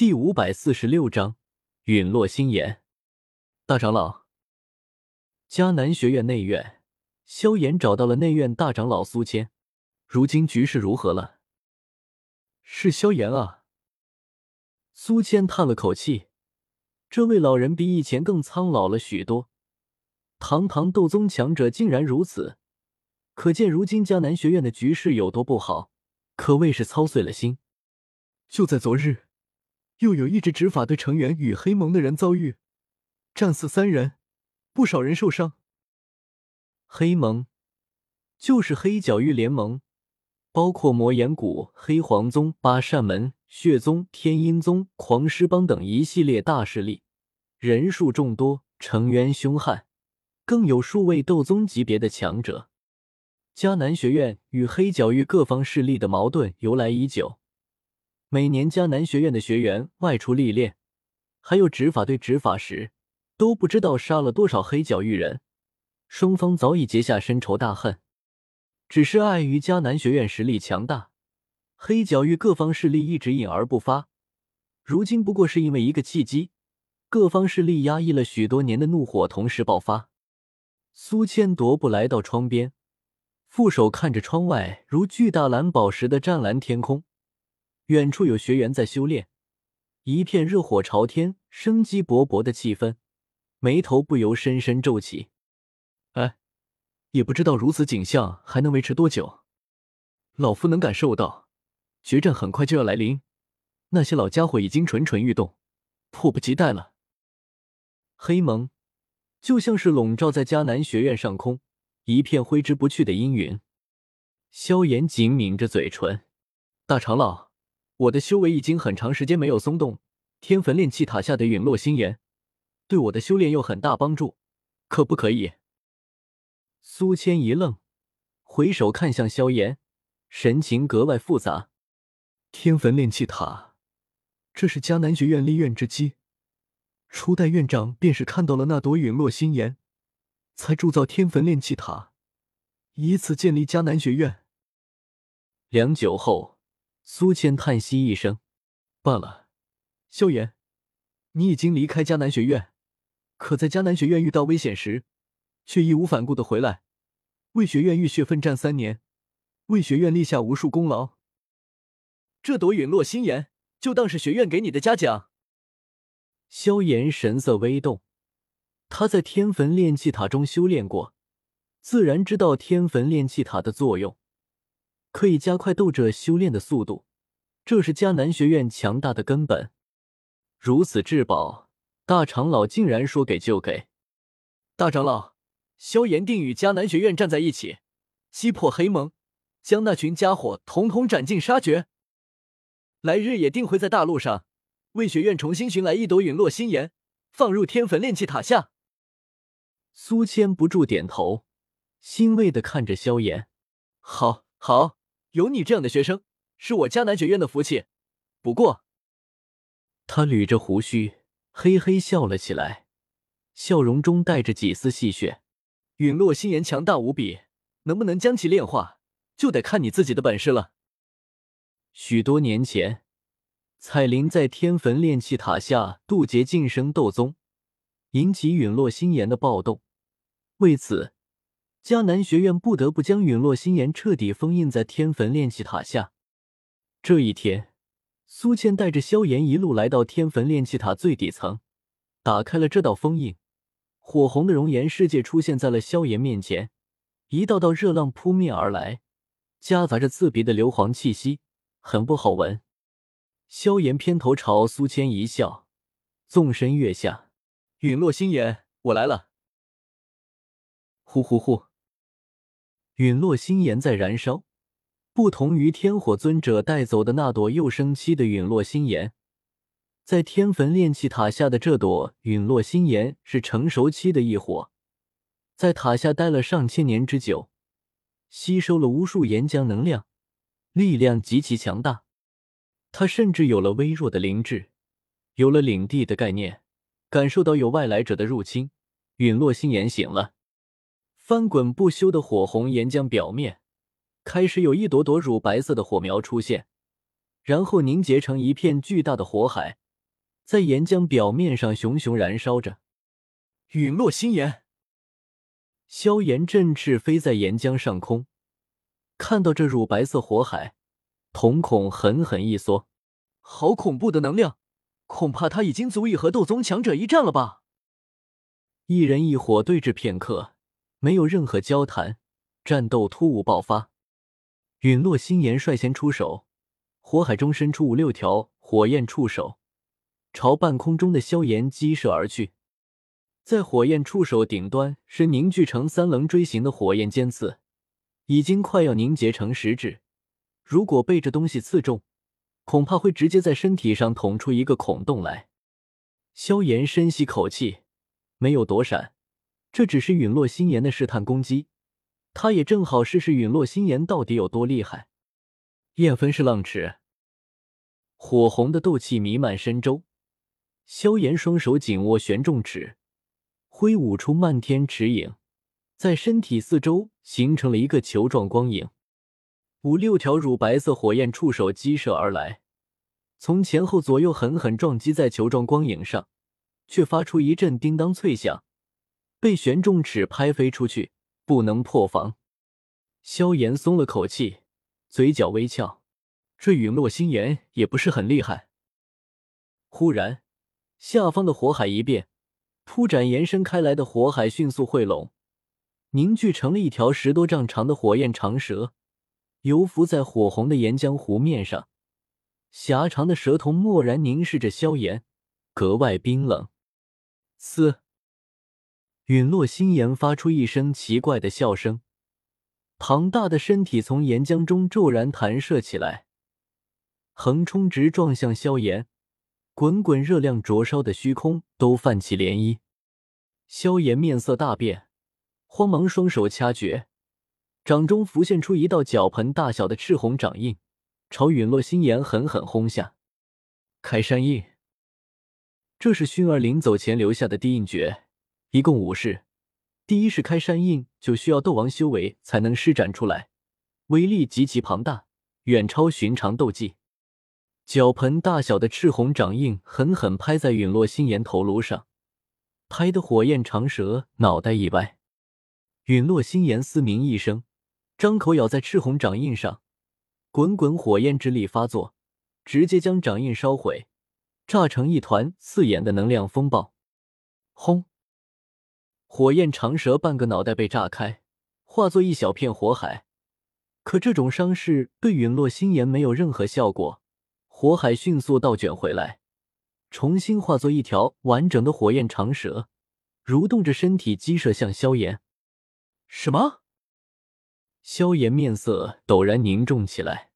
第五百四十六章陨落心炎。大长老，迦南学院内院，萧炎找到了内院大长老苏谦。如今局势如何了？是萧炎啊。苏谦叹了口气，这位老人比以前更苍老了许多。堂堂斗宗强者竟然如此，可见如今迦南学院的局势有多不好，可谓是操碎了心。就在昨日。又有一支执法队成员与黑盟的人遭遇，战死三人，不少人受伤。黑盟就是黑角域联盟，包括魔岩谷、黑黄宗、八扇门、血宗、天鹰宗、狂狮帮等一系列大势力，人数众多，成员凶悍，更有数位斗宗级别的强者。迦南学院与黑角域各方势力的矛盾由来已久。每年迦南学院的学员外出历练，还有执法队执法时，都不知道杀了多少黑角域人，双方早已结下深仇大恨。只是碍于迦南学院实力强大，黑角域各方势力一直隐而不发。如今不过是因为一个契机，各方势力压抑了许多年的怒火同时爆发。苏千踱步来到窗边，负手看着窗外如巨大蓝宝石的湛蓝天空。远处有学员在修炼，一片热火朝天、生机勃勃的气氛，眉头不由深深皱起。哎，也不知道如此景象还能维持多久。老夫能感受到，决战很快就要来临。那些老家伙已经蠢蠢欲动，迫不及待了。黑蒙就像是笼罩在迦南学院上空一片挥之不去的阴云。萧炎紧抿着嘴唇，大长老。我的修为已经很长时间没有松动，天坟炼气塔下的陨落心炎对我的修炼有很大帮助，可不可以？苏谦一愣，回首看向萧炎，神情格外复杂。天坟炼气塔，这是迦南学院立院之基，初代院长便是看到了那朵陨落心炎，才铸造天坟炼气塔，以此建立迦南学院。良久后。苏谦叹息一声：“罢了，萧炎，你已经离开迦南学院，可在迦南学院遇到危险时，却义无反顾的回来，为学院浴血奋战三年，为学院立下无数功劳。这朵陨落心炎，就当是学院给你的嘉奖。”萧炎神色微动，他在天坟炼气塔中修炼过，自然知道天坟炼气塔的作用。可以加快斗者修炼的速度，这是迦南学院强大的根本。如此至宝，大长老竟然说给就给。大长老，萧炎定与迦南学院站在一起，击破黑盟，将那群家伙统统斩尽杀绝。来日也定会在大陆上为学院重新寻来一朵陨落心炎，放入天坟炼气塔下。苏谦不住点头，欣慰的看着萧炎。好，好。有你这样的学生，是我迦南学院的福气。不过，他捋着胡须，嘿嘿笑了起来，笑容中带着几丝戏谑。陨落心炎强大无比，能不能将其炼化，就得看你自己的本事了。许多年前，彩铃在天坟炼气塔下渡劫晋升斗宗，引起陨落心炎的暴动，为此。迦南学院不得不将陨落心炎彻底封印在天坟炼气塔下。这一天，苏倩带着萧炎一路来到天坟炼气塔最底层，打开了这道封印。火红的熔岩世界出现在了萧炎面前，一道道热浪扑面而来，夹杂着刺鼻的硫磺气息，很不好闻。萧炎偏头朝苏谦一笑，纵身跃下。陨落心炎，我来了。呼呼呼。陨落心炎在燃烧，不同于天火尊者带走的那朵幼生期的陨落心炎，在天坟炼气塔下的这朵陨落心炎是成熟期的异火，在塔下待了上千年之久，吸收了无数岩浆能量，力量极其强大。他甚至有了微弱的灵智，有了领地的概念，感受到有外来者的入侵。陨落心炎醒了。翻滚不休的火红岩浆表面，开始有一朵朵乳白色的火苗出现，然后凝结成一片巨大的火海，在岩浆表面上熊熊燃烧着。陨落心炎，萧炎振翅飞在岩浆上空，看到这乳白色火海，瞳孔狠狠一缩，好恐怖的能量！恐怕他已经足以和斗宗强者一战了吧？一人一火对峙片刻，没有任何交谈，战斗突兀爆发。陨落心炎率先出手，火海中伸出五六条火焰触手，朝半空中的萧炎激射而去。在火焰触手顶端是凝聚成三棱锥形的火焰尖刺，已经快要凝结成实质。如果被这东西刺中，恐怕会直接在身体上捅出一个孔洞来。萧炎深吸口气，没有躲闪，这只是陨落心炎的试探攻击，他也正好试试陨落心炎到底有多厉害。焰分是浪尺，火红的斗气弥漫身周，萧炎双手紧握玄重尺，挥舞出漫天尺影，在身体四周形成了一个球状光影。五六条乳白色火焰触手激射而来，从前后左右狠狠撞击在球状光影上，却发出一阵叮当脆响，被玄重尺拍飞出去，不能破防。萧炎松了口气，嘴角微翘，这陨落心炎也不是很厉害。忽然，下方的火海一变，铺展延伸开来的火海迅速汇拢，凝聚成了一条十多丈长的火焰长蛇。游浮在火红的岩浆湖面上，狭长的蛇头蓦然凝视着萧炎，格外冰冷。嘶！陨落心炎发出一声奇怪的笑声，庞大的身体从岩浆中骤然弹射起来，横冲直撞向萧炎，滚滚热量灼烧的虚空都泛起涟漪。萧炎面色大变，慌忙双手掐诀。掌中浮现出一道脚盆大小的赤红掌印，朝陨落心炎狠狠轰下。开山印，这是熏儿临走前留下的低印诀，一共五式。第一式开山印就需要斗王修为才能施展出来，威力极其庞大，远超寻常斗技。脚盆大小的赤红掌印狠狠拍在陨落心炎头颅上，拍得火焰长蛇脑袋一歪。陨落心炎嘶鸣一声。张口咬在赤红掌印上，滚滚火焰之力发作，直接将掌印烧毁，炸成一团刺眼的能量风暴。轰！火焰长蛇半个脑袋被炸开，化作一小片火海。可这种伤势对陨落心炎没有任何效果，火海迅速倒卷回来，重新化作一条完整的火焰长蛇，蠕动着身体激射向萧炎。什么？萧炎面色陡然凝重起来。